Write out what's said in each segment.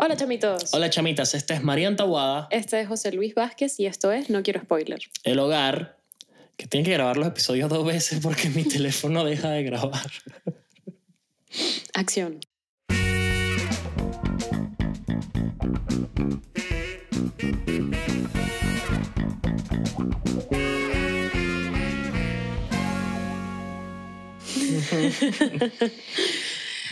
Hola chamitos. Hola chamitas, esta es María Antaguada, Este es José Luis Vázquez y esto es No Quiero Spoiler. el hogar, que tiene que grabar los episodios dos veces porque mi teléfono deja de grabar. Acción.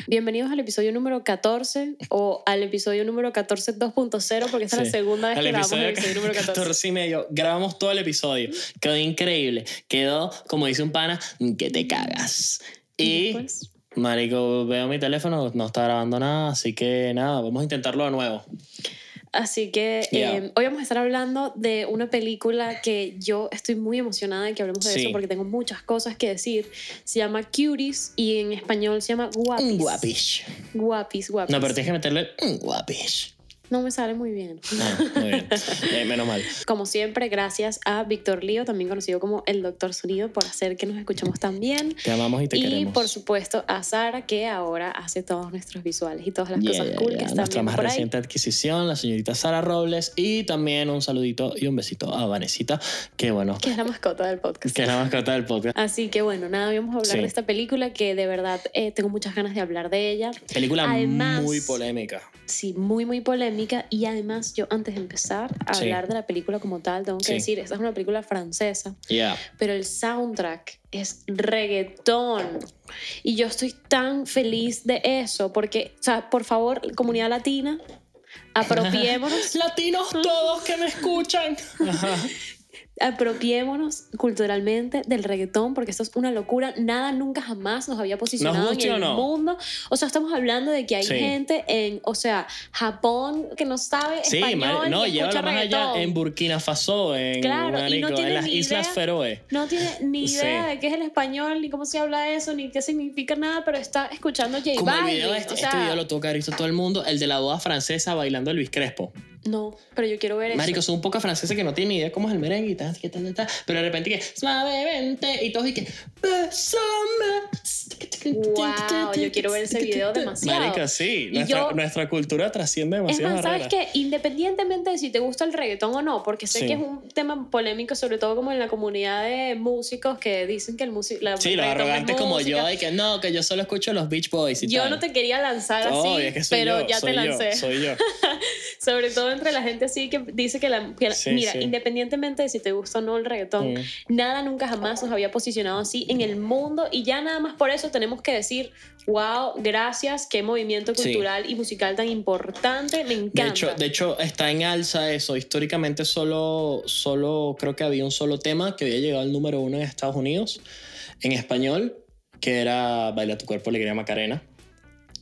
Bienvenidos al episodio número 14 o al episodio número 14 2.0 porque esta es la Sí. segunda vez Al que grabamos el episodio episodio número 14. 14 y medio, grabamos todo el episodio. Quedó increíble. Quedó, como dice un pana, que te cagas. Y, después? marico, veo mi teléfono, no está grabando nada, así que nada, vamos a intentarlo de nuevo. Así que Yeah. eh, hoy vamos a estar hablando de una película que yo estoy muy emocionada de que hablemos de Sí. eso porque tengo muchas cosas que decir. Se llama Cuties y en español se llama Guapis. Un guapish. Guapis, guapis. No, pero tienes que meterle un guapish. No me sale muy bien. Ah, muy bien. Eh, menos mal. Como siempre, gracias a Víctor Lío, también conocido como el Doctor Sonido, por hacer que nos escuchemos tan bien. Te amamos y te y queremos. por supuesto a Sara, que ahora hace todos nuestros visuales y todas las Yeah, cosas yeah, cool yeah. que están Nuestra más por ahí. reciente adquisición, la señorita Sara Robles. Y también un saludito y un besito a Vanesita, que bueno, Que es la mascota del podcast. que es la mascota del podcast. Así que bueno, nada, vamos a hablar Sí. de esta película que de verdad eh, tengo muchas ganas de hablar de ella. Película Además- muy polémica. Sí, muy, muy polémica. Y además, yo antes de empezar a Sí. hablar de la película como tal, tengo que Sí. decir, esta es una película francesa, Ya. pero el soundtrack es reggaetón. Y yo estoy tan feliz de eso, porque, o sea, por favor, comunidad latina, apropiémonos, Latinos todos que me escuchan. Ajá. Apropiémonos culturalmente del reggaetón, porque esto es una locura. Nada nunca jamás nos había posicionado en el no. mundo. O sea, estamos hablando de que hay Sí. gente en, o sea, Japón que no sabe Sí, español ma- no, y escucha allá en Burkina Faso, en, Claro, no marico, tiene en las Islas. Feroe. No tiene ni Sí. idea de qué es el español, ni cómo se habla eso, ni qué significa nada, pero está escuchando J Como el Balvin. video este, o sea, este video lo haber visto todo el mundo, el de la boda francesa bailando Elvis Crespo. No, pero yo quiero ver eso. Marico, son un poco franceses que no tienen ni idea cómo es el merengue y tal, que tal, tal, pero de repente que suavemente y todos y que bésame. Wow, yo quiero ver ese video demasiado. Marico, sí, Y nuestra, yo- nuestra cultura trasciende Es demasiado más, ¿sabes qué? Independientemente de si te gusta el reggaetón o no, porque sé Sí. que es un tema polémico, sobre todo como en la comunidad de músicos que dicen que el músico. Sí, los arrogantes como yo, de que no, que yo solo escucho los Beach Boys y Yo tal. no te quería lanzar así, Obvio, es que pero yo, ya soy te yo, lancé. soy yo. Sobre todo entre la gente así que dice que la. que la- Sí, mira, sí. independientemente de si te gusta o no el reggaetón, Mm. nada nunca jamás nos había posicionado así en el mundo y ya nada más por eso tenemos que decir, wow, gracias, qué movimiento Sí. cultural y musical tan importante, me encanta. De hecho, de hecho, está en alza eso. Históricamente solo, solo, creo que había un solo tema que había llegado al número uno en Estados Unidos, en español, que era Baila tu cuerpo, alegría Macarena.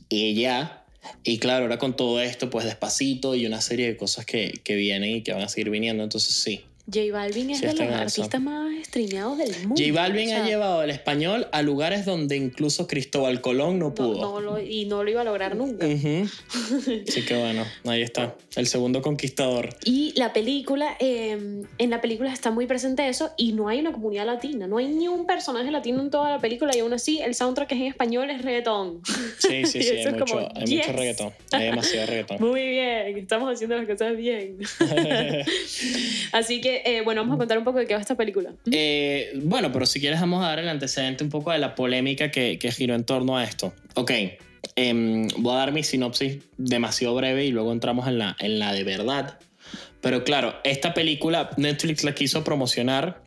Y ya. Y claro, ahora con todo esto, pues despacito y una serie de cosas que, que vienen y que van a seguir viniendo. Entonces sí. J Balvin es Sí, de los artistas más streameados del mundo. J Balvin o sea, ha llevado el español a lugares donde incluso Cristóbal Colón no pudo. no lo- y no lo iba a lograr nunca. Así que bueno, ahí está. El segundo conquistador. Y la película, eh, en la película está muy presente eso y no hay una comunidad latina, no hay ni un personaje latino en toda la película y aún así el soundtrack que es en español es reggaetón. Sí, sí, sí, hay, mucho, como, hay yes. mucho reggaetón. Hay demasiado reggaetón. Muy bien, estamos haciendo las cosas bien. Así que, eh, bueno, vamos a contar un poco de qué va esta película. Eh, bueno, pero si quieres vamos a dar el antecedente un poco de la polémica que, que giró en torno a esto. Ok, em, voy a dar mi sinopsis demasiado breve y luego entramos en la, en la de verdad. Pero claro, esta película Netflix la quiso promocionar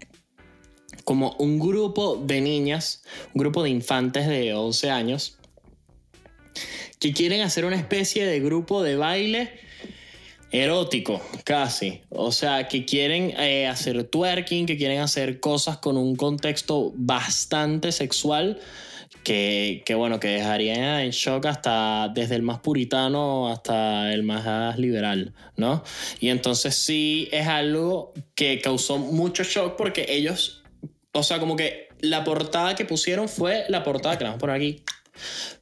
como un grupo de niñas, un grupo de infantes de 11 años, que quieren hacer una especie de grupo de baile erótico, casi. O sea, que quieren eh, hacer twerking, que quieren hacer cosas con un contexto bastante sexual. Que, que bueno, que dejaría en shock hasta desde el más puritano hasta el más liberal, ¿no? Y entonces sí es algo que causó mucho shock porque ellos, o sea, como que la portada que pusieron fue la portada que la vamos a poner aquí,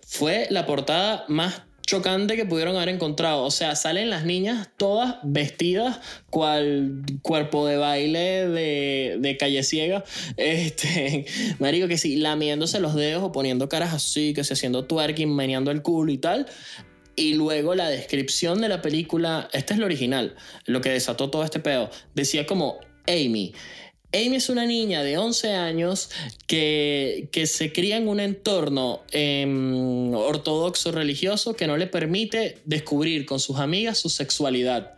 fue la portada más chocante que pudieron haber encontrado. O sea, salen las niñas todas vestidas cual cuerpo de baile de, de calle ciega. Este, marico, que sí, lamiéndose los dedos o poniendo caras así, que se haciendo twerking, meneando el culo y tal. Y luego la descripción de la película, esta es la original, lo que desató todo este pedo, decía como Amy. Amy es una niña de 11 años que, que se cría en un entorno em, ortodoxo religioso que no le permite descubrir con sus amigas su sexualidad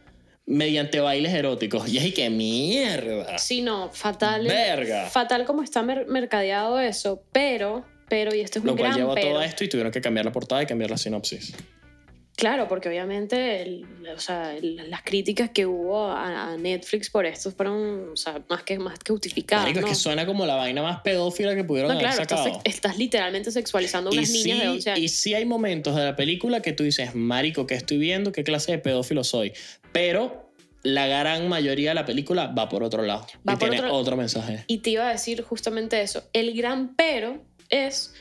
mediante bailes eróticos. Y es que mierda. Sí, no, fatal. Verga. Fatal como está mer- mercadeado eso, pero, pero, y esto es Lo un cual gran llevó a pero. todo esto y tuvieron que cambiar la portada y cambiar la sinopsis. Claro, porque obviamente el- o sea, el- las críticas que hubo a, a Netflix por esto fueron o sea, más, que, más que justificadas. Marico, ¿no? es que suena como la vaina más pedófila que pudieron No, haber claro, estás, sacado. estás literalmente sexualizando a unas y niñas sí, de 11 años. Y sí hay momentos de la película que tú dices, marico, ¿qué estoy viendo? ¿Qué clase de pedófilo soy? Pero la gran mayoría de la película va por otro lado. Va y por tiene otro- otro mensaje. Y te iba a decir justamente eso. El gran pero es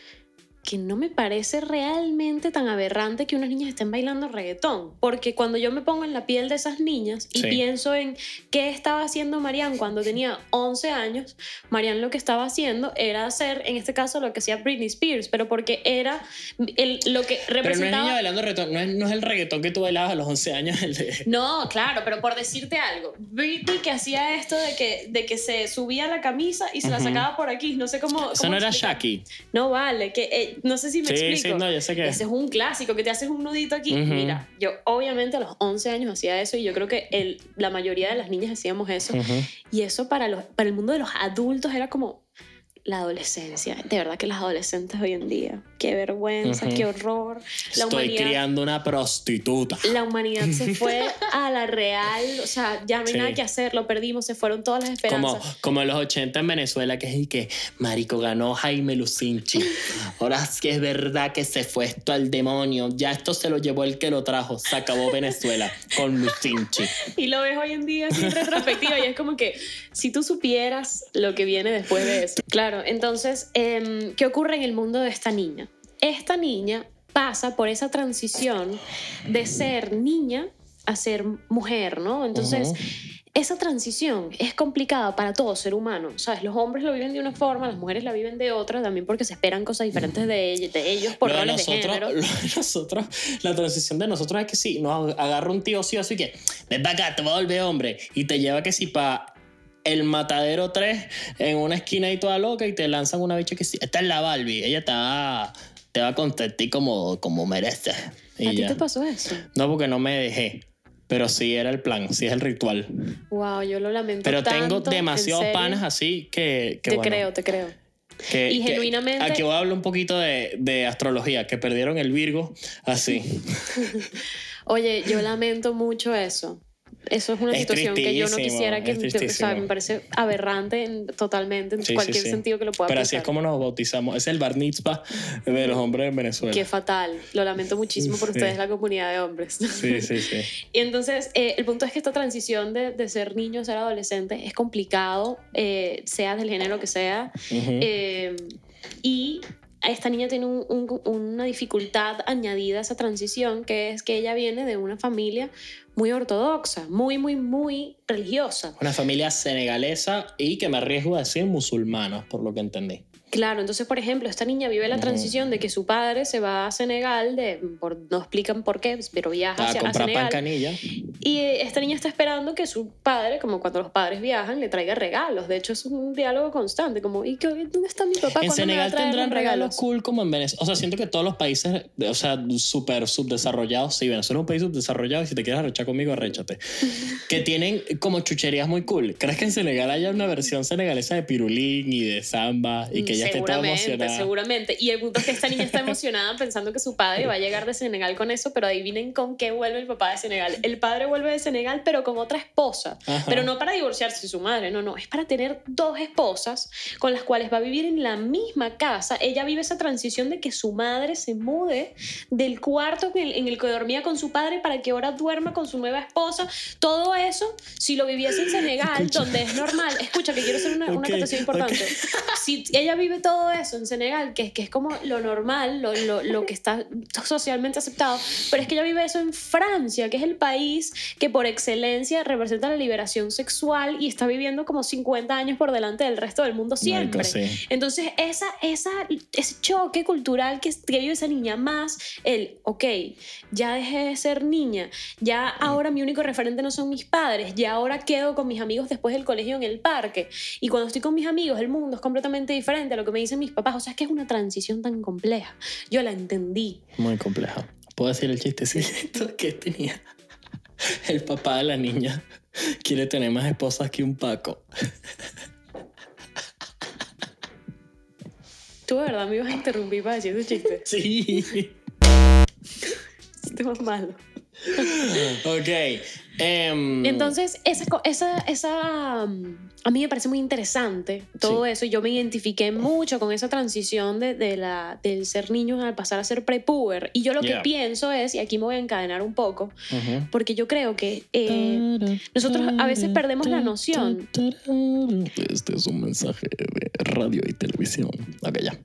que no me parece realmente tan aberrante que unas niñas estén bailando reggaetón. Porque cuando yo me pongo en la piel de esas niñas y Sí. pienso en qué estaba haciendo Marianne cuando tenía 11 años, Marianne lo que estaba haciendo era hacer, en este caso, lo que hacía Britney Spears, pero porque era el, lo que Pero no es representaba... niña bailando reggaetón, no es, no es el reggaetón que tú bailabas a los 11 años. El de... No, claro, pero por decirte algo, Britney que hacía esto de que, de que se subía la camisa y se la sacaba por aquí, no sé cómo... Eso cómo no era. Shaki. No vale, que eh, no sé si me Sí, explico. sí, no, yo sé que- Ese es un clásico, que te haces un nudito aquí. Mira, yo obviamente a los 11 años hacía eso y yo creo que el, la mayoría de las niñas hacíamos eso. Y eso para, los, para el mundo de los adultos era como la adolescencia. De verdad que las adolescentes hoy en día, qué vergüenza, Ujú. qué horror. La Estoy criando una prostituta. la humanidad se fue a la real, o sea, ya no hay Sí. nada que hacer, lo perdimos, se fueron todas las Como, esperanzas. como en los 80 en Venezuela, que es el que, marico, ganó Jaime Lucinchi. Ahora es que es verdad que se fue esto al demonio. Ya esto se lo llevó el que lo trajo. Se acabó Venezuela con Lucinchi. Y lo ves hoy en día así en retrospectiva y es como que si tú supieras lo que viene después de eso. Claro, entonces, em, ¿qué ocurre en el mundo de esta niña? Esta niña pasa por esa transición de ser niña a ser mujer, ¿no? Entonces... Esa transición es complicada para todo ser humano, ¿sabes? Los hombres lo viven de una forma, las mujeres la viven de otra, también porque se esperan cosas diferentes de, ell- de ellos por Lo de roles de nosotros, género. lo de nosotros, la transición de nosotros es que sí, nos agarra un tío sí así que, ven para acá, te voy a volver hombre. Y te lleva que sí para el matadero 3 en una esquina y toda loca y te lanzan una bicha que sí, esta es la Barbie, ella te va, te va a consentir como, como mereces. Y ¿A ti te pasó eso? No, porque no me dejé. Pero sí era el plan, sí es el ritual. Wow, yo lo lamento Pero tengo tanto, demasiados panas así que. que te bueno, creo, te creo. que- Y que- genuinamente- Aquí voy a hablar un poquito de, de astrología, que perdieron el Virgo así. Oye, yo lamento mucho eso. Eso es una Es situación que yo no quisiera que... o sea, me parece aberrante en- totalmente en Sí, cualquier sí. sentido que lo pueda Pero así es como nos bautizamos. Es el bar mitzvah de los hombres en Venezuela. Qué fatal. Lo lamento muchísimo por ustedes, la comunidad de hombres. Sí, sí, sí. Y entonces, eh, el punto es que esta transición de, de ser niño a ser adolescente es complicado, eh, sea del género que sea. Eh, y esta niña tiene un- un- una dificultad añadida a esa transición, que es que ella viene de una familia muy ortodoxa, muy, muy, muy religiosa. Una familia senegalesa y que me arriesgo a decir musulmana, por lo que entendí. Claro, entonces, por ejemplo, esta niña vive la transición de que su padre se va a Senegal, de, por, no explican por qué, pero viaja A hacia a comprar pan Senegal. canilla. Y eh, esta niña está esperando que su padre, como cuando los padres viajan, le traiga regalos. De hecho, es un diálogo constante, como, ¿y qué, dónde está mi papá? En ¿Cuándo me a Senegal traer tendrán los regalos cool como en Venezuela. O sea, siento que todos los países, o sea, súper subdesarrollados, sí, Venezuela es un país subdesarrollado y si te quieres arrechar conmigo, arréchate. que tienen como chucherías muy cool. ¿Crees que en Senegal haya una versión senegalesa de pirulín y de samba y que ella toda seguramente, emocionada? seguramente. Y el punto es que esta niña está emocionada pensando que su padre va a llegar de Senegal con eso, pero adivinen con qué vuelve el papá de Senegal. El padre vuelve de Senegal, pero con otra esposa. Ajá. Pero no para divorciarse de su madre, no, no. Es para tener dos esposas con las cuales va a vivir en la misma casa. Ella vive esa transición de que su madre se mude del cuarto en el, que dormía con su padre para que ahora duerma con su nueva esposa. Todo eso, si lo viviese en Senegal, Escucha. donde es normal. Escucha, que quiero hacer una, una Ok, acotación importante. Si ella vive vive todo eso en Senegal, que es, que es como lo normal, lo, lo, lo que está socialmente aceptado, pero es que ella vive eso en Francia, que es el país que por excelencia representa la liberación sexual y está viviendo como 50 años por delante del resto del mundo siempre. Marico, sí. Entonces, esa, esa, ese choque cultural que, que vive esa niña, más el, ok, ya dejé de ser niña, ya ahora mi único referente no son mis padres, ya ahora quedo con mis amigos después del colegio en el parque. Y cuando estoy con mis amigos, el mundo es completamente diferente lo que me dicen mis papás. O sea, es que es una transición tan compleja. Yo la entendí. Muy compleja. ¿Puedo decir el chistecito que tenía? El papá de la niña quiere tener más esposas que un Paco. Tú de verdad me ibas a interrumpir para decir ese chiste. Sí. Más malo. Ok. Em, Entonces, esa, esa, esa, mm, a mí me parece muy interesante todo eso. y Yo me identifiqué mucho con esa transición de, de la, del ser niño al pasar a ser prepuber. Y yo lo Yeah. que pienso es, y aquí me voy a encadenar un poco, ujú. porque yo creo que eh, nosotros a veces perdemos la noción. Este es un mensaje de radio y televisión. Ok, ya.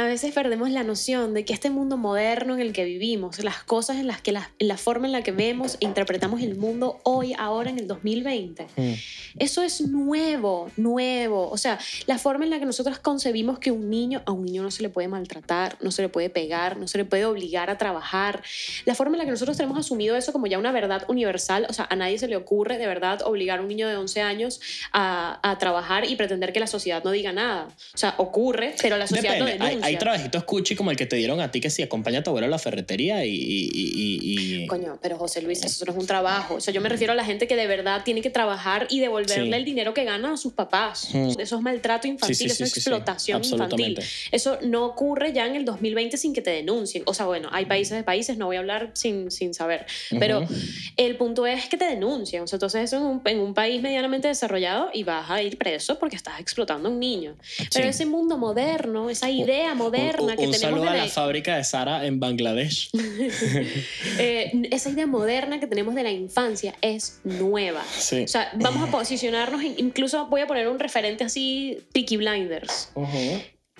A veces perdemos la noción de que este mundo moderno en el que vivimos, las cosas en las que la, la forma en la que vemos e interpretamos el mundo hoy, ahora en el 2020, Mm. eso es nuevo, nuevo. O sea, la forma en la que nosotros concebimos que un niño, a un niño no se le puede maltratar, no se le puede pegar, no se le puede obligar a trabajar. La forma en la que nosotros tenemos asumido eso como ya una verdad universal, o sea, a nadie se le ocurre de verdad obligar a un niño de 11 años a, a trabajar y pretender que la sociedad no diga nada. O sea, ocurre, pero la sociedad Depende. no Hay, denuncia. hay trabajitos cuchi como el que te dieron a ti que si acompaña a tu abuelo a la ferretería y... y- y- y- Coño, pero José Luis, eso no es un trabajo. O sea, yo me refiero a la gente que de verdad tiene que trabajar y devolverle Sí. el dinero que gana a sus papás. Mm. Eso es maltrato infantil, Sí, eso es explotación infantil. Eso no ocurre ya en el 2020 sin que te denuncien. O sea, bueno, hay países de países, no voy a hablar sin, sin saber. Pero Ujú. el punto es que te denuncian. O sea, entonces eso en un, en un país medianamente desarrollado y vas a ir preso porque estás explotando a un niño. Pero ese mundo moderno, esa idea moderna un, que un tenemos saludo de a la- la fábrica de Sara en Bangladesh. eh, esa idea moderna que tenemos de la infancia es nueva. Sí. O sea, vamos a posicionarnos, en- incluso voy a poner un referente así, Peaky Blinders.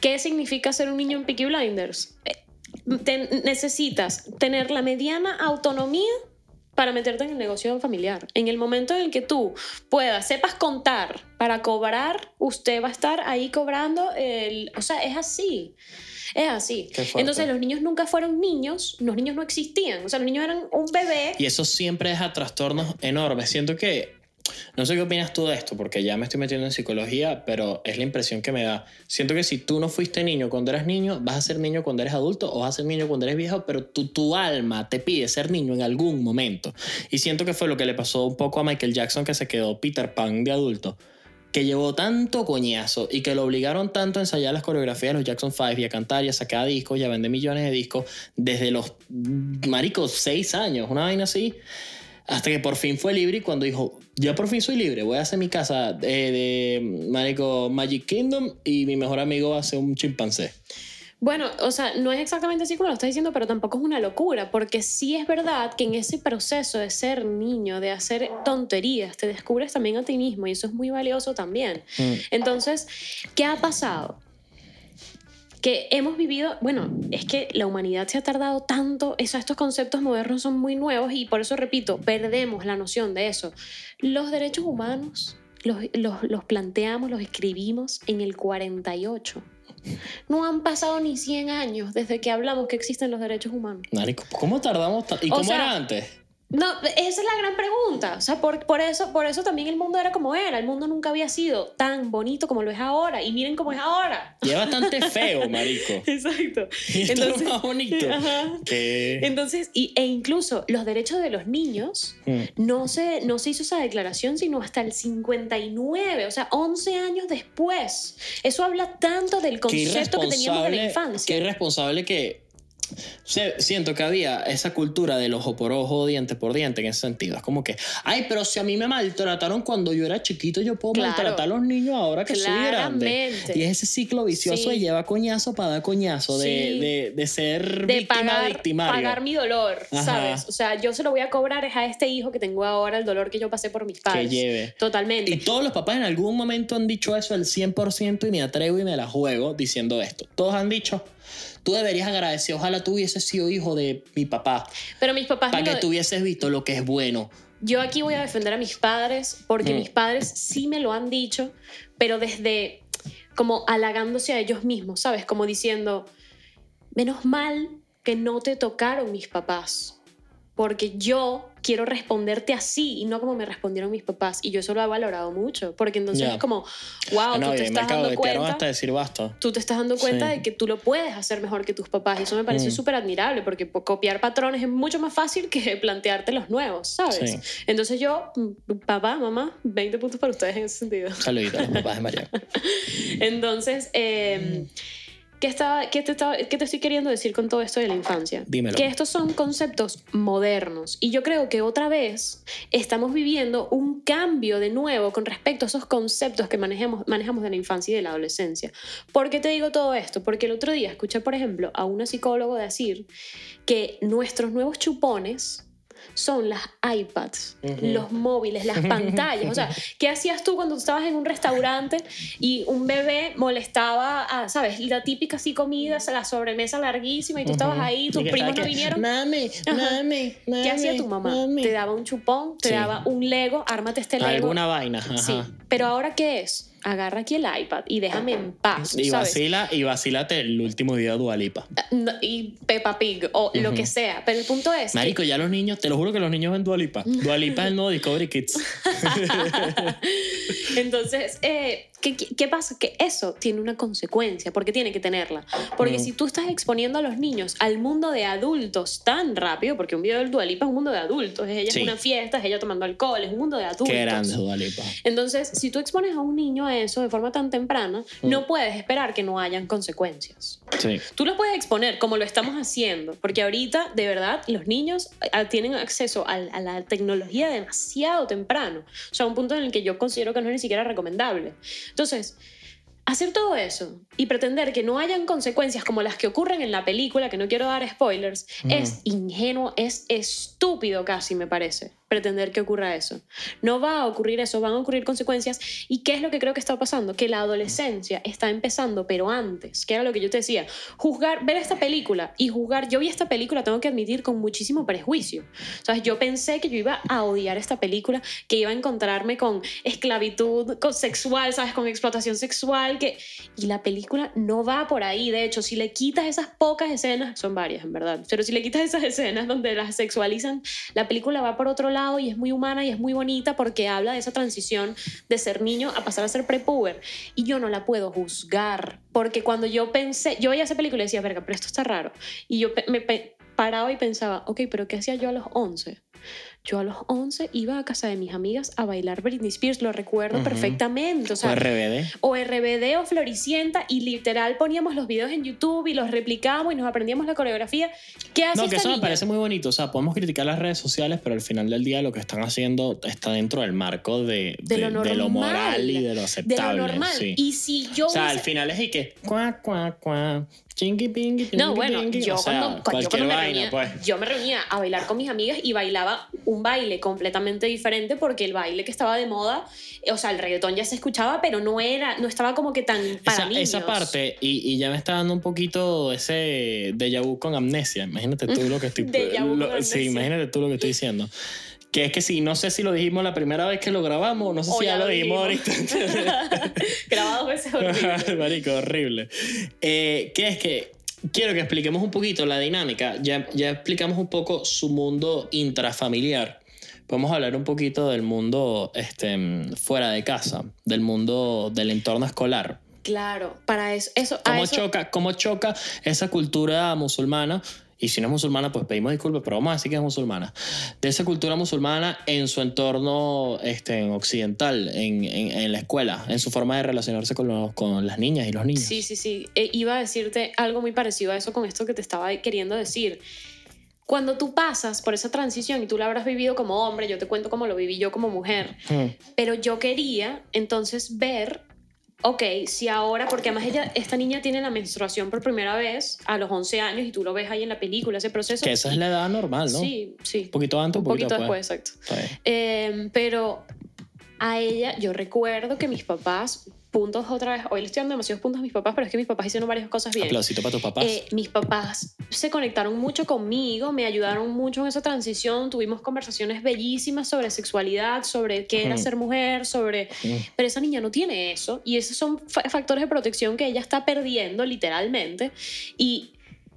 ¿Qué significa ser un niño en Peaky Blinders? Eh, necesitas tener la mediana autonomía para meterte en el negocio familiar. En el momento en el que tú puedas, sepas contar para cobrar, usted va a estar ahí cobrando el... O sea, es así. Es así. Entonces los niños nunca fueron niños, los niños no existían. O sea, los niños eran un bebé. Y eso siempre deja trastornos enormes. Siento que, no sé qué opinas tú de esto, porque ya me estoy metiendo en psicología, pero es la impresión que me da. Siento que si tú no fuiste niño cuando eras niño, vas a ser niño cuando eres adulto o vas a ser niño cuando eres viejo, pero tu, tu alma te pide ser niño en algún momento. Y siento que fue lo que le pasó un poco a Michael Jackson, que se quedó Peter Pan de adulto. Que llevó tanto coñazo y que lo obligaron tanto a ensayar las coreografías de los Jackson 5 y a cantar y a sacar discos y a vender millones de discos desde los maricos seis años, una vaina así. Hasta que por fin fue libre y cuando dijo, ya por fin soy libre, voy a hacer mi casa eh, de Marico Magic Kingdom y mi mejor amigo va a ser un chimpancé. Bueno, o sea, no es exactamente así como lo estás diciendo, pero tampoco es una locura, porque sí es verdad que en ese proceso de ser niño, de hacer tonterías, te descubres también a ti mismo y eso es muy valioso también. Mm. Entonces, ¿qué ha pasado? Que hemos vivido, bueno, es que la humanidad se ha tardado tanto, eso, estos conceptos modernos son muy nuevos y por eso repito, perdemos la noción de eso. Los derechos humanos los, los, los planteamos, los escribimos en el 48. No han pasado ni 100 años desde que hablamos que existen los derechos humanos. Marico, ¿cómo tardamos? ta- ¿Y O cómo sea, era antes? No, esa es la gran pregunta. O sea, por, por, eso, por eso también el mundo era como era. El mundo nunca había sido tan bonito como lo es ahora. Y miren cómo es ahora. Y es bastante feo, marico. Exacto. Y esto es más bonito. Ajá. Que... Entonces, y, e incluso los derechos de los niños, Mm. no se, no se hizo esa declaración sino hasta el 59, o sea, 11 años después. Eso habla tanto del concepto que teníamos de la infancia. qué irresponsable que se- siento que había esa cultura del ojo por ojo, diente por diente en ese sentido. Es como que, ay, pero si a mí me maltrataron cuando yo era chiquito, yo puedo Claro. maltratar a los niños ahora que soy grande. Claramente. Y es ese ciclo vicioso Sí. de lleva coñazo para dar coñazo, de, Sí. de, de ser de víctima pagar, victimario. pagar mi dolor, Ajá. ¿sabes? O sea, yo se lo voy a cobrar es a este hijo que tengo ahora el dolor que yo pasé por mis padres. lleve. Totalmente. Y todos los papás en algún momento han dicho eso al 100% y me atrevo y me la juego diciendo esto. Todos han dicho, tú deberías agradecer, ojalá tú hubieses sido hijo de mi papá, Pero mis papás para que lo- tú hubieses visto lo que es bueno. Yo aquí voy a defender a mis padres porque Mm. mis padres sí me lo han dicho, pero desde como halagándose a ellos mismos, ¿sabes? Como diciendo, menos mal que no te tocaron mis papás, porque yo quiero responderte así y no como me respondieron mis papás. Y yo eso lo he valorado mucho, porque entonces Ya. es como, wow, Ah, no, tú te estás dando cuenta. hasta decir basta. Tú te estás dando cuenta Sí. de que tú lo puedes hacer mejor que tus papás y eso me parece Mm. súper admirable porque po- copiar patrones es mucho más fácil que plantearte los nuevos, ¿sabes? Sí. Entonces yo, mm, papá, mamá, 20 puntos para ustedes en ese sentido. Saludito a los papás de María. Entonces, eh, ¿qué, estaba, qué, te estaba- qué te estoy queriendo decir con todo esto de la infancia? Dímelo. Que estos son conceptos modernos y yo creo que otra vez estamos viviendo un cambio de nuevo con respecto a esos conceptos que manejamos, manejamos de la infancia y de la adolescencia. ¿Por qué te digo todo esto? Porque el otro día escuché, por ejemplo, a una psicólogo decir que nuestros nuevos chupones son las iPads, los móviles, las pantallas. O sea, ¿qué hacías tú cuando estabas en un restaurante y un bebé molestaba, a, ¿sabes? La típica así comida, la sobremesa larguísima y tú estabas ahí, tus primos no que, vinieron. Mami, mami, mami. ¿Qué hacía tu mamá? mami". Te daba un chupón, te Sí. daba un Lego, ármate este Lego. Alguna vaina, ajá. Sí, pero ahora ¿qué es? Agarra aquí el iPad y déjame en paz, Y ¿sabes? vacila, y vacílate el último video de Dualipa. No, Y Peppa Pig o lo que sea. Pero el punto es que- Marico, ya los niños, te lo juro que los niños ven Dualipa. Dualipa es el nuevo Discovery Kids. Entonces, eh, ¿qué, pasa? Que eso tiene una consecuencia, porque tiene que tenerla. Porque Mm. si tú estás exponiendo a los niños al mundo de adultos tan rápido, porque un video del Dualipa es un mundo de adultos, es ella Sí. en una fiesta, es ella tomando alcohol, es un mundo de adultos. Qué grande Dualipa. Entonces, si tú expones a un niño a eso de forma tan temprana, Mm. no puedes esperar que no hayan consecuencias. Sí. Tú lo puedes exponer como lo estamos haciendo, porque ahorita, de verdad, los niños ah, tienen acceso a, la tecnología demasiado temprano. O sea, un punto en el que yo considero que no es ni siquiera recomendable. Entonces, hacer todo eso y pretender que no hayan consecuencias como las que ocurren en la película, que no quiero dar spoilers, Mm. es ingenuo, es estúpido casi, me parece, pretender que ocurra eso. No va a ocurrir eso, van a ocurrir consecuencias. ¿Y qué es lo que creo que está pasando? Que la adolescencia está empezando, pero antes, que era lo que yo te decía, juzgar, ver esta película y juzgar, yo vi esta película, tengo que admitir, con muchísimo prejuicio. O sea, yo pensé que yo iba a odiar esta película, que iba a encontrarme con esclavitud con sexual, ¿sabes? Con explotación sexual, que... Y la película no va por ahí, de hecho, si le quitas esas pocas escenas, son varias en verdad, pero si le quitas esas escenas donde las sexualizan, la película va por otro lado y es muy humana y es muy bonita porque habla de esa transición de ser niño a pasar a ser prepuber. Y yo no la puedo juzgar, porque cuando yo pensé, yo veía esa película y decía, verga, pero esto está raro. Y yo me paraba y pensaba, ok, pero ¿qué hacía yo a los 11? Yo a los 11 iba a casa de mis amigas a bailar Britney Spears, lo recuerdo perfectamente. O RBD. o RBD o Floricienta y literal poníamos los videos en YouTube y los replicábamos y nos aprendíamos la coreografía. ¿Qué hace No, que esta eso me parece muy bonito. O sea, podemos criticar las redes sociales, pero al final del día lo que están haciendo está dentro del marco de, De lo de lo normal. moral y de lo de lo aceptable. normal. sí. Y si yo O sea, al final es y que cuá, cuá, cuá, chingui, pingui, No, pingui, bueno, pingui. yo, o sea, cuando, cu- yo cuando me vaina, reunía, pues. yo me reunía a bailar con mis amigas y bailaba un baile completamente diferente porque el baile que estaba de moda, eh, o sea, el reggaetón ya se escuchaba, pero no era, no estaba como que tan para Esa, niños. esa parte, y, y ya me está dando un poquito ese déjà vu con amnesia. Imagínate tú lo que estoy lo- Sí, imagínate tú lo que estoy diciendo. Que es que si no sé si lo dijimos la primera vez que lo grabamos, no sé O si ya, lo dijimos ahorita. Grabado veces horrible. Marico, horrible. Eh, que es que quiero que expliquemos un poquito la dinámica. Ya, ya explicamos un poco su mundo intrafamiliar. Podemos hablar un poquito del mundo este, fuera de casa, del mundo del entorno escolar. Claro, para eso, eso, a ¿Cómo, eso- choca, ¿Cómo choca esa cultura musulmana y si no es musulmana, pues pedimos disculpas, pero vamos a decir que es musulmana, de esa cultura musulmana en su entorno este, occidental, en, en, en la escuela, en su forma de relacionarse con, los, con las niñas y los niños. Sí, sí, sí. Eh, iba a decirte algo muy parecido a eso con esto que te estaba queriendo decir. Cuando tú pasas por esa transición y tú la habrás vivido como hombre, yo te cuento cómo lo viví yo como mujer, Hmm. pero yo quería entonces ver, ok, si ahora, porque además ella, esta niña tiene la menstruación por primera vez a los 11 años y tú lo ves ahí en la película, ese proceso. Que esa es la edad normal, ¿no? Sí, sí. Un poquito antes, Un poquito después, exacto. Está bien. Eh, pero a ella, yo recuerdo que mis papás, puntos otra vez, hoy le estoy dando demasiados puntos a mis papás, pero es que mis papás hicieron varias cosas bien. Aplausito para tus papás. Eh, mis papás se conectaron mucho conmigo, me ayudaron mucho en esa transición, tuvimos conversaciones bellísimas sobre sexualidad, sobre qué era ser mujer, sobre... Mm. Pero esa niña no tiene eso y esos son fa- factores de protección que ella está perdiendo literalmente y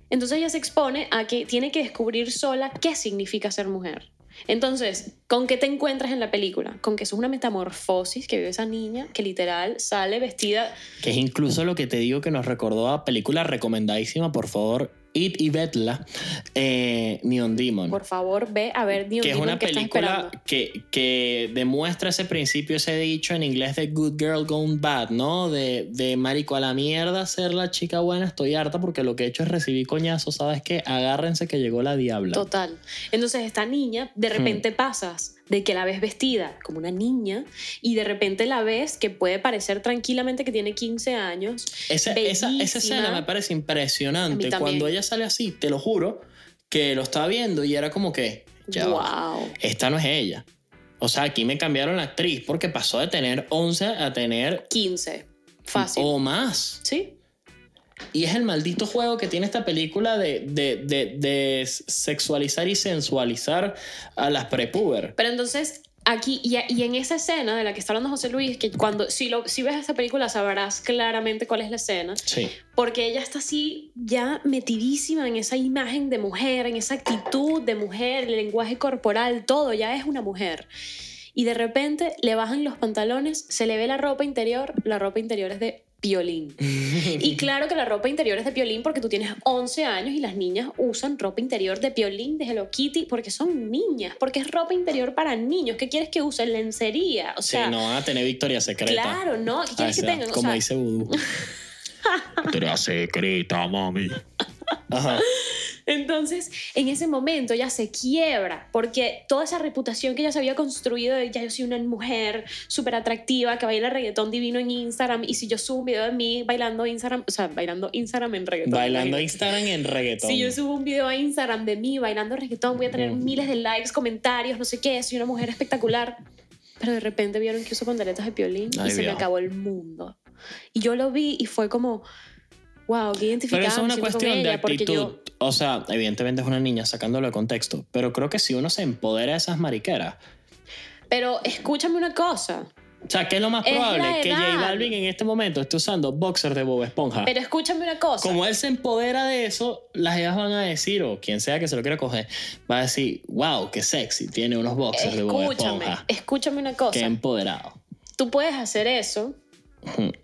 entonces ella se expone a que tiene que descubrir sola qué significa ser mujer. Entonces, ¿con qué te encuentras en la película? Con que es una metamorfosis que vive esa niña que literal sale vestida Que es incluso lo que te digo que nos recordó a película recomendadísima, por favor, It y Vetla, eh, Neon Demon. Por favor, ve a ver Neon que es Demon, una ¿qué estás película que, que demuestra ese principio, ese dicho en inglés de good girl gone bad, ¿no? De, de marico a la mierda ser la chica buena, estoy harta porque lo que he hecho es recibir coñazos, ¿sabes qué? Agárrense que llegó la diabla. Total. Entonces, esta niña, de Hmm. repente pasas de que la ves vestida como una niña y de repente la ves que puede parecer tranquilamente que tiene 15 años. Esa, esa, escena me parece impresionante. Cuando ella sale así, te lo juro, que lo estaba viendo y era como que, ya va, wow. esta no es ella. O sea, aquí me cambiaron la actriz porque pasó de tener 11 a tener 15. Fácil. o más. ¿Sí? Y es el maldito juego que tiene esta película de, de, de, de sexualizar y sensualizar a las prepuber. Pero entonces, aquí y, y en esa escena de la que está hablando José Luis, que cuando si, lo, si ves esta película sabrás claramente cuál es la escena, Sí. porque ella está así ya metidísima en esa imagen de mujer, en esa actitud de mujer, el lenguaje corporal, todo, ya es una mujer. Y de repente le bajan los pantalones, se le ve la ropa interior, la ropa interior es de piolín. Y claro que la ropa interior es de piolín porque tú tienes 11 años y las niñas usan ropa interior de piolín, de Hello Kitty, porque son niñas, porque es ropa interior para niños. ¿Qué quieres que usen? Lencería. O Sí, sea, no van a tener victoria secreta. claro, ¿no? ¿Qué Ah, quieres que esa, tengan? O como sea, dice Voodoo. victoria secreta, mami. Ajá. Entonces, en ese momento ella se quiebra porque toda esa reputación que ella se había construido de ya yo soy una mujer súper atractiva que baila reggaetón divino en Instagram y si yo subo un video de mí bailando Instagram, o sea, bailando Instagram en reggaetón. Bailando. Instagram en reggaetón. Si yo subo un video a Instagram de mí bailando reggaetón, voy a tener Ujú. miles de likes, comentarios, no sé qué, soy una mujer espectacular. Pero de repente vieron que uso pantaletas de piolín Ay, y se me acabó el mundo. Y yo lo vi y fue como, wow, qué identificada Pero eso es una cuestión de actitud. yo- O sea, evidentemente es una niña sacándolo de contexto, pero creo que si uno se empodera de esas mariqueras, Pero escúchame una cosa. o sea, ¿qué es lo más Es probable? Que J. Balvin en este momento esté usando boxer de Bob Esponja. Pero escúchame una cosa. Como él se empodera de eso, las ellas van a decir, o quien sea que se lo quiera coger, va a decir, wow, qué sexy, tiene unos boxers de Bob escúchame, Esponja. escúchame una Qué cosa. empoderado. Tú puedes hacer eso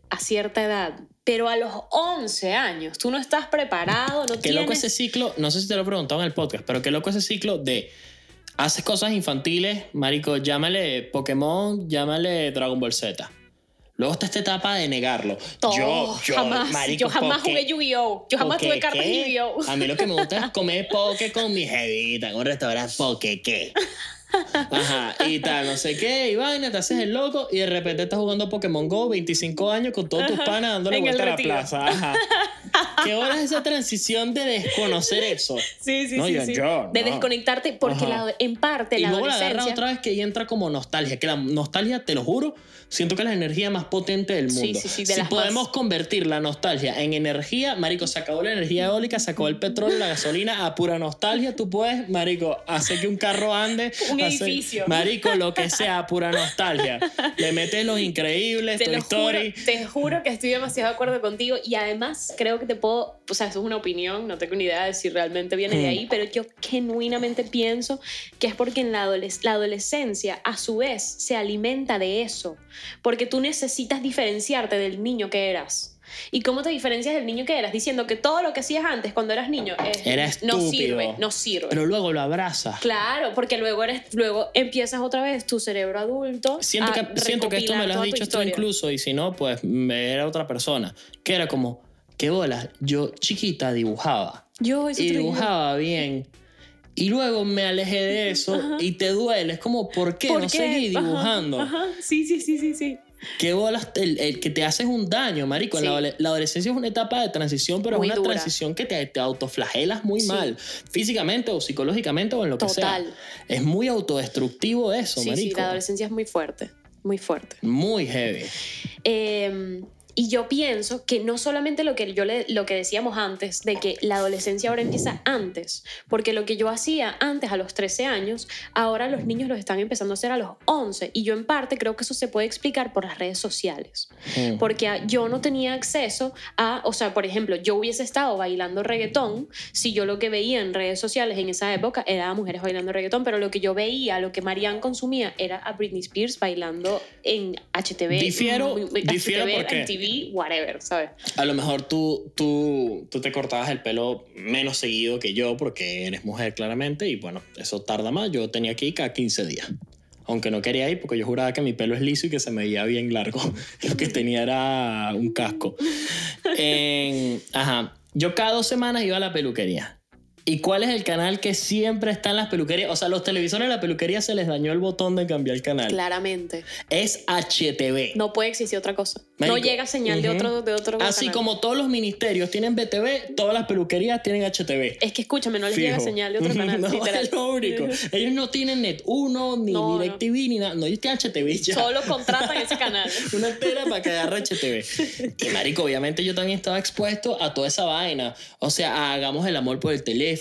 a cierta edad, pero a los 11 años tú no estás preparado, no Qué loco tienes... ese ciclo, no sé si te lo he preguntado en el podcast, pero qué loco ese ciclo de haces cosas infantiles, marico, llámale Pokémon, llámale Dragon Ball Z. Luego está esta etapa de negarlo. Todo, yo, yo, jamás, marico, yo jamás Poké- jugué Yu-Gi-Oh! Yo jamás tuve cartas. Yu-Gi-Oh! A mí lo que me gusta es comer poke con mi jevita en un restaurante poke, ¿qué? Ajá, y tal, no sé qué, y vaina, te haces el loco y de repente estás jugando Pokémon Go, 25 años con todos tus panas dándole en el vuelta a la plaza. Ajá. ¿Qué hora es esa transición de desconocer eso? Sí, sí, No, sí. yo- sí. yo, de no. desconectarte, porque la- en parte Y la luego la agarra adolescencia... otra vez que ahí entra como nostalgia, que la nostalgia, te lo juro, siento que es la energía más potente del Sí, mundo. sí, sí, de si las podemos más. convertir la nostalgia en energía, marico, se acabó la energía eólica, se acabó el petróleo, la gasolina, a pura nostalgia, tú puedes, marico, hacer que un carro ande. Un hacer- edificio. Marico, lo que sea, pura nostalgia. Le metes los increíbles, Te Toy lo juro, Story. te juro que estoy demasiado de acuerdo contigo y además creo que te puedo, o sea, eso es una opinión, no tengo ni idea de si realmente viene de Mm. ahí, pero yo genuinamente pienso que es porque en la, adoles- la adolescencia a su vez se alimenta de eso, porque tú necesitas diferenciarte del niño que eras. ¿Y cómo te diferencias del niño que eras? Diciendo que todo lo que hacías antes cuando eras niño es- Era no sirve, no sirve. Pero luego lo abrazas. Claro, porque luego eres, luego empiezas otra vez tu cerebro adulto. Siento a que, siento que esto me lo has dicho tú incluso, y si no, pues me era otra persona. Que era como, qué bolas, yo chiquita dibujaba. Yo, eso y dibujaba bien. Y luego me alejé de eso y te duele. Es como, ¿por qué ¿Por no qué? seguí Ajá, dibujando? Ajá, Sí, sí, sí, sí, sí. ¿Qué bolas? El, el que te haces un daño, marico. Sí. La, adole- la adolescencia es una etapa de transición, pero Muy es una dura. transición que te, te autoflagelas muy Sí. mal. Físicamente o psicológicamente o en lo que sea. Es muy autodestructivo eso, Sí, sí, marico. la adolescencia es muy fuerte, muy fuerte. Muy heavy. Eh, y yo pienso que no solamente lo que, yo le, lo que decíamos antes, de que la adolescencia ahora empieza antes, porque lo que yo hacía antes a los 13 años, ahora los niños los están empezando a hacer a los 11. Y yo en parte creo que eso se puede explicar por las redes sociales. Mm. Porque yo no tenía acceso a, o sea, por ejemplo, yo hubiese estado bailando reggaetón si yo lo que veía en redes sociales en esa época era a mujeres bailando reggaetón, pero lo que yo veía, lo que Marianne consumía era a Britney Spears bailando en HTV. Difiero- mm, difiero HTV, porque- MTV, whatever, ¿sabes? A lo mejor tú, tú, tú te cortabas el pelo menos seguido que yo porque eres mujer claramente y bueno, eso tarda más. Yo tenía ir cada 15 días. Aunque no quería ir porque yo juraba que mi pelo es liso y que se me veía bien largo. Lo que tenía era un casco. En- ajá. Yo cada dos semanas iba a la peluquería. ¿Y cuál es el canal que siempre está en las peluquerías? O sea, los televisores de la peluquería se les dañó el botón de cambiar el canal. Claramente. Es HTV. No puede existir otra cosa. no llega señal de otro de otro Así canal. como todos los ministerios tienen BTV, todas las peluquerías tienen HTV. Es que escúchame, no les llega señal de otro canal. no, literal. es lo único. Ellos no tienen Net 1, ni No, no. DirecTV, ni nada. No, ellos tienen HTV ya. Solo contratan ese canal. Una tela para que agarre HTV. Y marico, obviamente yo también estaba expuesto a toda esa vaina. O sea, hagamos el amor por el teléfono,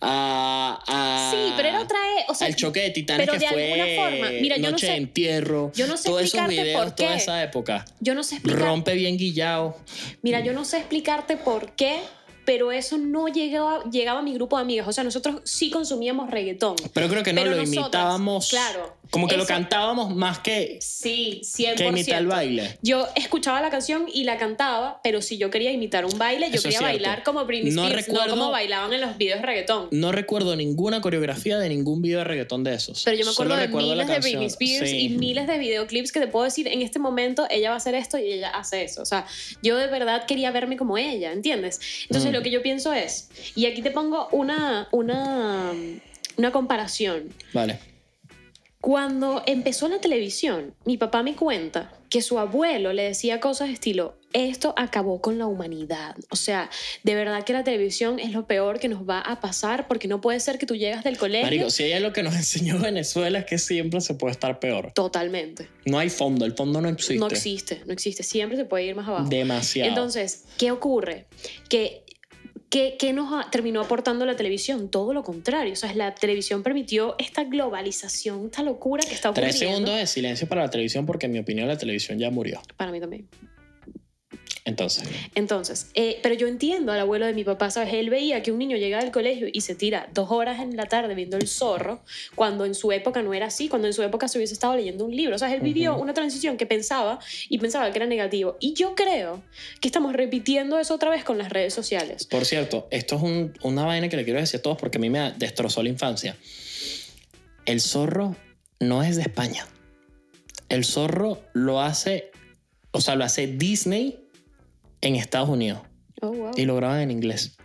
a... a Sí, pero era otra e- o sea, al choque de titanes pero que de fue alguna forma, mira, yo no Noche sé- de entierro. yo no sé todos esos explicarte videos, por toda qué. esa época. Yo no sé explicar. Rompe bien guillado. Mira, yo no sé explicarte por qué, pero eso no llegaba, llegaba a mi grupo de amigas. O sea, nosotros sí consumíamos reggaetón. Pero creo que no lo nosotras, imitábamos. claro, Como que lo eso- cantábamos más que, Sí, 100%. que imitar el baile. Yo escuchaba la canción y la cantaba, pero si yo quería imitar un baile, yo Eso es quería bailar como Britney No Spears, no, recuerdo- como bailaban en los videos de reggaetón. No recuerdo ninguna coreografía de ningún video de reggaetón de esos. Pero yo me acuerdo Solo de miles de. Britney Spears Sí. y miles de videoclips que te puedo decir, en este momento ella va a hacer esto y ella hace eso. O sea, yo de verdad quería verme como ella, ¿entiendes? Entonces Mm. lo que yo pienso es, y aquí te pongo una, una, una comparación. Vale. Cuando empezó la televisión, mi papá me cuenta que su abuelo le decía cosas estilo, esto acabó con la humanidad. O sea, de verdad que la televisión es lo peor que nos va a pasar porque no puede ser que tú llegas del colegio. Marico, si ella lo que nos enseñó Venezuela es que siempre se puede estar peor. Totalmente. No hay fondo, el fondo no existe. No existe, no existe. Siempre se puede ir más abajo. Demasiado. Entonces, ¿qué ocurre? Que ¿Qué, qué nos ha- terminó aportando la televisión? Todo lo contrario. O sea, la televisión permitió esta globalización, esta locura que está ocurriendo. Tres segundos de silencio para la televisión porque en mi opinión la televisión ya murió. Para mí también. Entonces, Entonces, eh, pero yo entiendo al abuelo de mi papá, ¿sabes? Él veía que un niño llega del colegio y se tira dos horas en la tarde viendo el zorro, cuando en su época no era así, cuando en su época se hubiese estado leyendo un libro. O sea, él vivió una transición que pensaba y pensaba que era negativo. Y yo creo que estamos repitiendo eso otra vez con las redes sociales. por cierto, esto es un- una vaina que le quiero decir a todos porque a mí me destrozó la infancia. El zorro no es de España. El zorro lo hace, o sea, lo hace Disney en Estados Unidos. Oh, wow. y lo graban en inglés.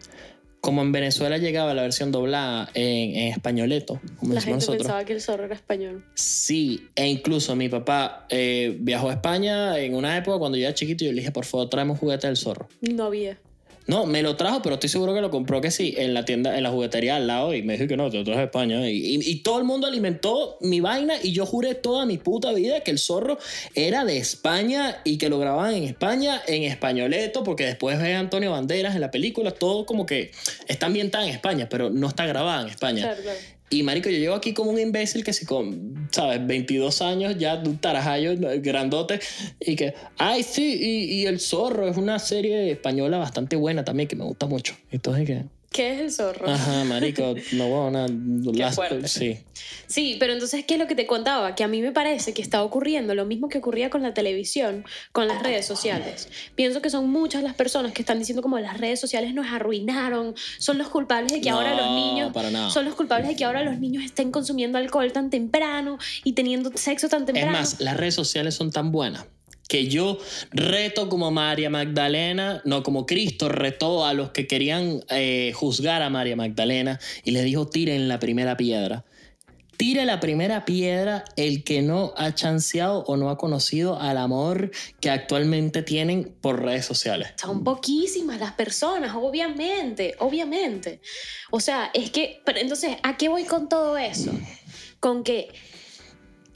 Como en Venezuela llegaba la versión doblada en, en españoleto, como La gente nosotros. pensaba que el zorro era español. Sí, e incluso mi papá eh, viajó a España en una época cuando yo era chiquito y yo le dije, por favor, tráeme un juguete del zorro. No había. No, me lo trajo, pero estoy seguro que lo compró que sí, en la tienda, en la juguetería al lado y me dijo que no, te lo traje de España. Y, y- y todo el mundo alimentó mi vaina y yo juré toda mi puta vida que el zorro era de España y que lo grababan en España en españoleto, porque después ve a Antonio Banderas en la película, todo como que está ambientada en España, pero no está grabada en España. Y marico, yo llego aquí como un imbécil que si con, ¿sabes? 22 años ya un tarajayo grandote y que, ay, sí, y, y El Zorro es una serie española bastante buena también que me gusta mucho. Entonces que, ¿Qué es el zorro? Ajá, marico, no bueno, sí. Sí, pero entonces, ¿qué es lo que te contaba? Que a mí me parece que está ocurriendo lo mismo que ocurría con la televisión, con las redes sociales. Pienso que son muchas las personas que están diciendo como las redes sociales nos arruinaron, son los culpables de que ahora los niños... para nada. Son los culpables de que ahora los niños estén consumiendo alcohol tan temprano y teniendo sexo tan Es temprano. más, las redes sociales son tan buenas que yo reto como María Magdalena, no como Cristo retó a los que querían eh, juzgar a María Magdalena y le dijo tiren la primera piedra. Tire la primera piedra el que no ha chanceado o no ha conocido al amor que actualmente tienen por redes sociales. Son poquísimas las personas, obviamente, obviamente. O sea, es que, pero entonces, ¿a qué voy con todo eso? Con que,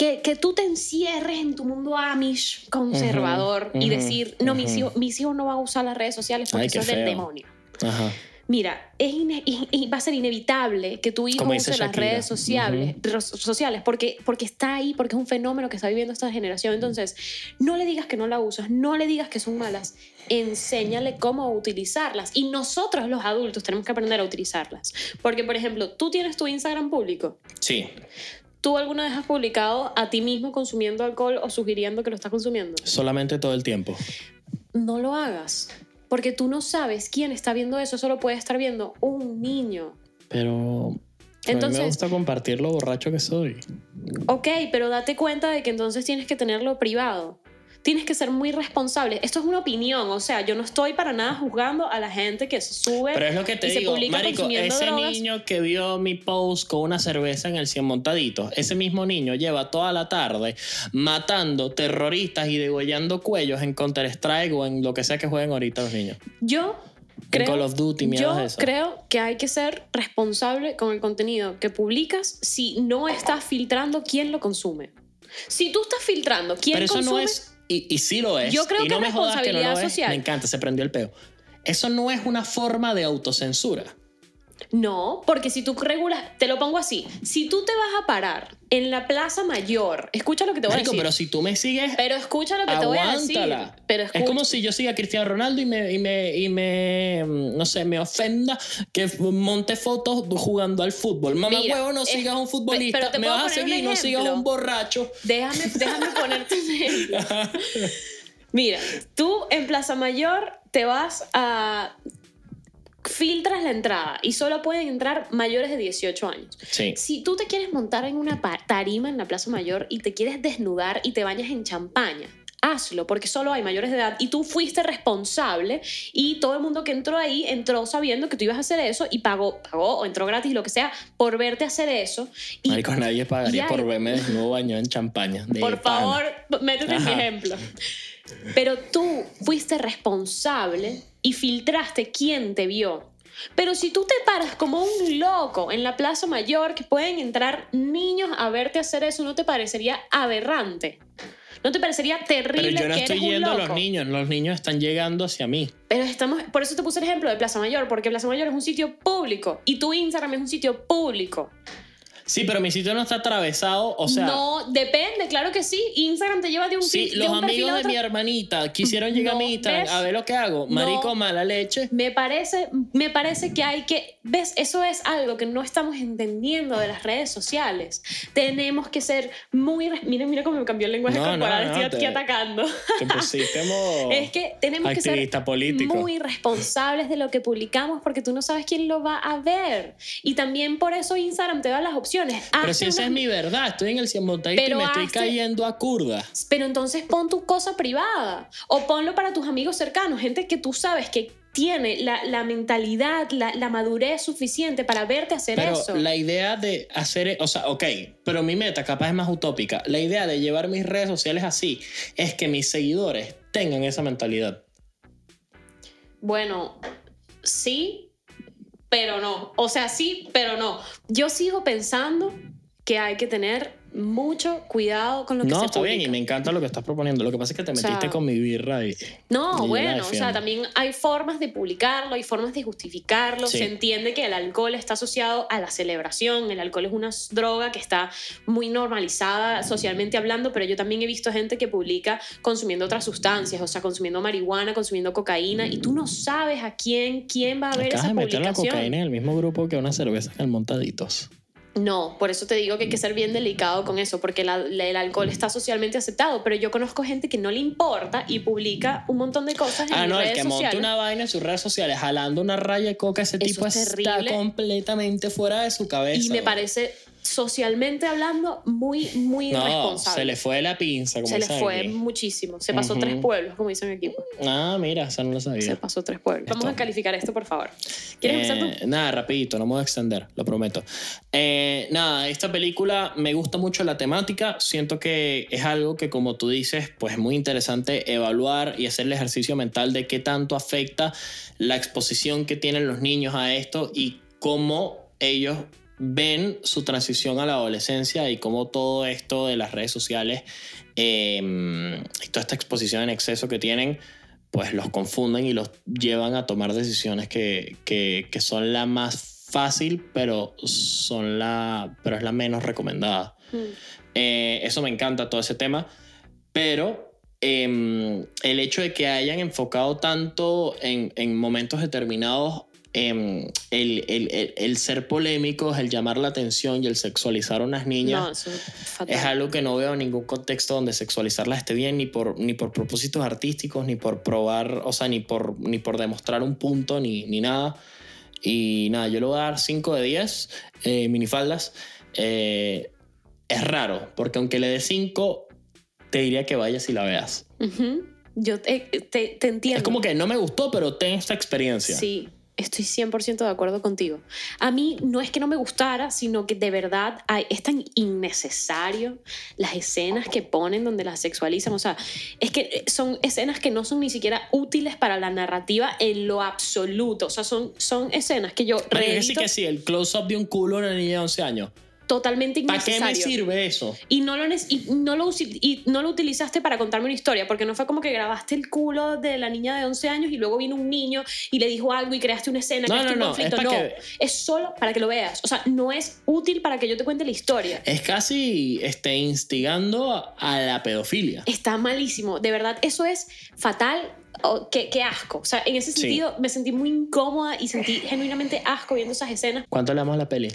que, que tú te encierres en tu mundo amish conservador y decir, no, mis ujú. hijos, mis hijos no van a usar las redes sociales porque Ay, eso es del demonio. Ajá. Mira, es va a ser inevitable que tu hijo use las redes sociales, ro- sociales porque, porque está ahí, porque es un fenómeno que está viviendo esta generación. Entonces, no le digas que no la usas, no le digas que son malas, enséñale cómo utilizarlas. Y nosotros los adultos tenemos que aprender a utilizarlas. Porque, por ejemplo, tú tienes tu Instagram público. Sí, ¿Tú alguna vez has publicado a ti mismo consumiendo alcohol o sugiriendo que lo estás consumiendo? solamente todo el tiempo. No lo hagas. Porque tú no sabes quién está viendo eso, solo puede estar viendo un niño. Pero a mí me Entonces- gusta compartir lo borracho que soy. Ok, pero date cuenta de que entonces tienes que tenerlo privado. Tienes que ser muy responsable. Esto es una opinión, o sea, yo no estoy para nada juzgando a la gente que se sube Pero es lo que te y digo, marico, ese drogas. niño que vio mi post con una cerveza en el 100 montaditos, ese mismo niño lleva toda la tarde matando terroristas y degollando cuellos en Counter-Strike o en lo que sea que jueguen ahorita los niños. Yo creo, Call of Duty, yo creo que hay que ser responsable con el contenido que publicas si no estás filtrando quién lo consume. Si tú estás filtrando quién Pero eso consume, no es, y, y sí lo es. Yo creo y que no es me jodas que no lo responsabilidad es. social. Me encanta, se prendió el peo. Eso no es una forma de autocensura. No, porque si tú regulas, te lo pongo así, si tú te vas a parar en la Plaza Mayor, escucha lo que te voy Marico, a decir. pero si tú me sigues, Pero escucha lo que te voy a decir. aguántala. Pero Es como si yo siga a Cristiano Ronaldo y me, y me, y me, mm, no sé, me ofenda que monte fotos jugando al fútbol. Mamá Mira, huevo, no es- sigas a un futbolista. te me puedo vas a poner un seguir, no sigas a ejemplo. un borracho. Déjame, déjame ponerte un ejemplo. Mira, tú en Plaza Mayor te vas a... Filtras la entrada y solo pueden entrar mayores de 18 años. Sí. Si tú te quieres montar en una tarima en la Plaza Mayor y te quieres desnudar y te bañas en champaña, hazlo, porque solo hay mayores de edad y tú fuiste responsable y todo el mundo que entró ahí entró sabiendo que tú ibas a hacer eso y pagó, pagó o entró gratis, lo que sea, por verte hacer eso. Y Marico, nadie pagaría por verme desnudo bañado en champaña. de por pana. favor, métete en mi Ajá. ejemplo. Pero tú fuiste responsable y filtraste quién te vio. Pero si tú te paras como un loco en la Plaza Mayor, que pueden entrar niños a verte hacer eso, ¿no te parecería aberrante? ¿No te parecería terrible Pero yo no que estoy eres un yendo a los niños, los niños están llegando hacia mí. Pero estamos, por eso te puse el ejemplo de Plaza Mayor, porque Plaza Mayor es un sitio público y tu Instagram es un sitio público. Sí, pero mi sitio no está atravesado, o sea... no, depende, claro que sí. Instagram te lleva de un, Sí, de los un amigos a de otro. mi hermanita quisieron llegar a No, mi Instagram ¿ves? a ver lo que hago. Marico, No. mala leche. Me parece, me parece que hay que, ves, eso es algo que no estamos entendiendo de las redes sociales. Tenemos que ser muy, mira, mira cómo me cambió el lenguaje No, corporal, no, estoy aquí te- atacando. Te pusiste Es que tenemos que ser político. muy responsables de lo que publicamos porque tú no sabes quién lo va a ver. Y también por eso Instagram te da las opciones. Pero si esa es mi verdad, estoy en el 100 montadito y me estoy cayendo a curda. Pero entonces pon tu cosa privada o ponlo para tus amigos cercanos, gente que tú sabes que tiene la, la mentalidad, la, la madurez suficiente para verte hacer Pero eso. la idea de hacer, o sea, ok, pero mi meta capaz es más utópica. La idea de llevar mis redes sociales así es que mis seguidores tengan esa mentalidad. Bueno, sí, pero no. O sea, sí, pero no. Yo sigo pensando que hay que tener mucho cuidado con lo que No, se está bien, y me encanta lo que estás proponiendo. Lo que pasa es que te O sea, metiste con mi birra y. No, y bueno, o sea, también hay formas de publicarlo, hay formas de justificarlo. Sí. Se entiende que el alcohol está asociado a la celebración. El alcohol es una droga que está muy normalizada socialmente hablando, pero yo también he visto gente que publica consumiendo otras sustancias, o sea, consumiendo marihuana, consumiendo cocaína, y tú no sabes a quién, quién va a ver Acabas esa de meter la cocaína en el mismo grupo que una cerveza en montaditos. No, por eso te digo que hay que ser bien delicado con eso, porque la- la- el alcohol está socialmente aceptado, pero yo conozco gente que no le importa y publica un montón de cosas en Ah, no, el redes que sociales. monte una vaina en sus redes sociales jalando una raya de coca, ese Eso tipo es está terrible. completamente fuera de su cabeza. Y me parece socialmente hablando muy, muy No, irresponsable. se le fue la pinza, como Se le fue aquí. muchísimo. Se pasó tres pueblos, como dicen aquí. Ah, mira, eso no lo sabía. Se pasó tres pueblos. Vamos a calificar esto, por favor. ¿Quieres Eh, empezar tú? Nada, rapidito, no me voy a extender, lo prometo. Eh, nada, esta película me gusta mucho la temática, siento que es algo que como tú dices, pues es muy interesante evaluar y hacer el ejercicio mental de qué tanto afecta la exposición que tienen los niños a esto y cómo ellos ven su transición a la adolescencia y cómo todo esto de las redes sociales eh, y toda esta exposición en exceso que tienen pues los confunden y los llevan a tomar decisiones que, que, que son la más fácil, pero son la, pero es la menos recomendada. Mm. Eh, eso me encanta, todo ese tema, pero em, el hecho de que hayan enfocado tanto en, en momentos determinados em, el, el, el, el ser polémicos, el llamar la atención y el sexualizar a unas niñas No, es es algo que no veo en ningún contexto donde sexualizarla esté bien, ni por, ni por propósitos artísticos, ni por probar, o sea, ni por, ni por demostrar un punto, ni, ni nada. Y nada, yo le voy a dar 5 de 10 eh, minifaldas. Eh, es raro, porque aunque le dé 5, te diría que vayas y la veas. Ujú. Yo te, te, te entiendo. Es como que no me gustó, pero ten esta experiencia. Sí, estoy 100% de acuerdo contigo. A mí no es que no me gustara, sino que de verdad hay- es tan innecesario las escenas que ponen donde las sexualizan. O sea, es que eh, son escenas que no son ni siquiera útiles para la narrativa en lo absoluto. O sea, son, son escenas que yo Marico, que sí reedito que sí, el close-up de un culo de una niña de 11 años. Totalmente ¿Para qué innecesario. me sirve eso? Y no, lo, y, no lo, y no lo utilizaste para contarme una historia, porque no fue como que grabaste el culo de la niña de 11 años y luego vino un niño y le dijo algo y creaste una escena, No, creaste no, un no, es conflicto. No, que- es solo para que lo veas. O sea, no es útil para que yo te cuente la historia. Es casi este, instigando a la pedofilia. Está malísimo. De verdad, eso es fatal. Oh, qué, qué asco. O sea, en ese Sí. sentido me sentí muy incómoda y sentí genuinamente asco viendo esas escenas. ¿Cuánto le damos a la peli?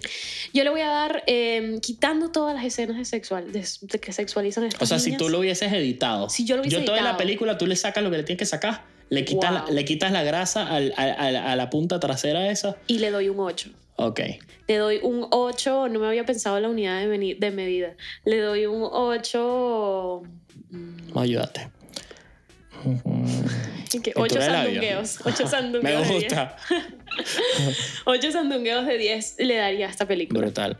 Yo le voy a dar, eh, quitando todas las escenas de sexual, de, de que sexualizan a estas O sea, si tú lo hubieses editado. Si yo lo hubiese toda la película tú le sacas lo que le tienes que sacar. Le quitas, Wow. la, le quitas la grasa al- al- al- a la punta trasera esa. Y le doy un 8. Ok. Le doy un 8, no me había pensado en la unidad de, meni- de medida. Le doy un 8. Ayúdate. 8 Pintura de labio. sandungueos. 8 Me sandungueos. 10. gusta. 8 sandungueos de 10 le daría a esta película. Brutal.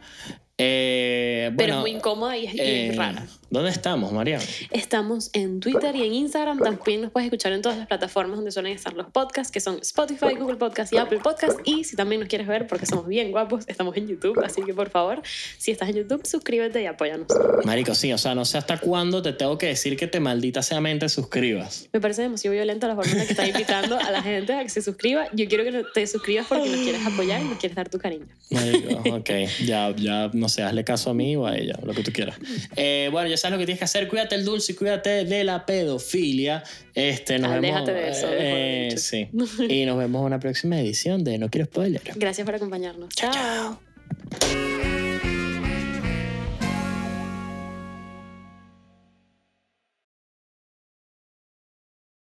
Eh, Pero es muy incómoda y es, y eh, es rara. ¿Dónde estamos, Mariana? Estamos en Twitter y en Instagram. También nos puedes escuchar en todas las plataformas donde suelen estar los podcasts, que son Spotify, Google Podcast y Apple Podcast. Y si también nos quieres ver, porque somos bien guapos, estamos en YouTube. Así que por favor, si estás en YouTube, suscríbete y apóyanos. Marico, sí, o sea, no sé hasta cuándo te tengo que decir que te maldita sea mente suscribas. Me parece demasiado violenta la forma en la que estás invitando a la gente a que se suscriba. Yo quiero que te suscribas porque nos quieres apoyar y nos quieres dar tu cariño. Marico, ok, ya, ya, no sé, hazle caso a mí o a ella, lo que tú quieras. Eh, bueno, ya sabes lo que tienes que hacer, cuídate el dulce y cuídate de la pedofilia. Este, nos Aléjate vemos. de eso, eh, sí. Y nos vemos en una próxima edición de No Quiero Spoiler. Gracias por acompañarnos. Chao. chao.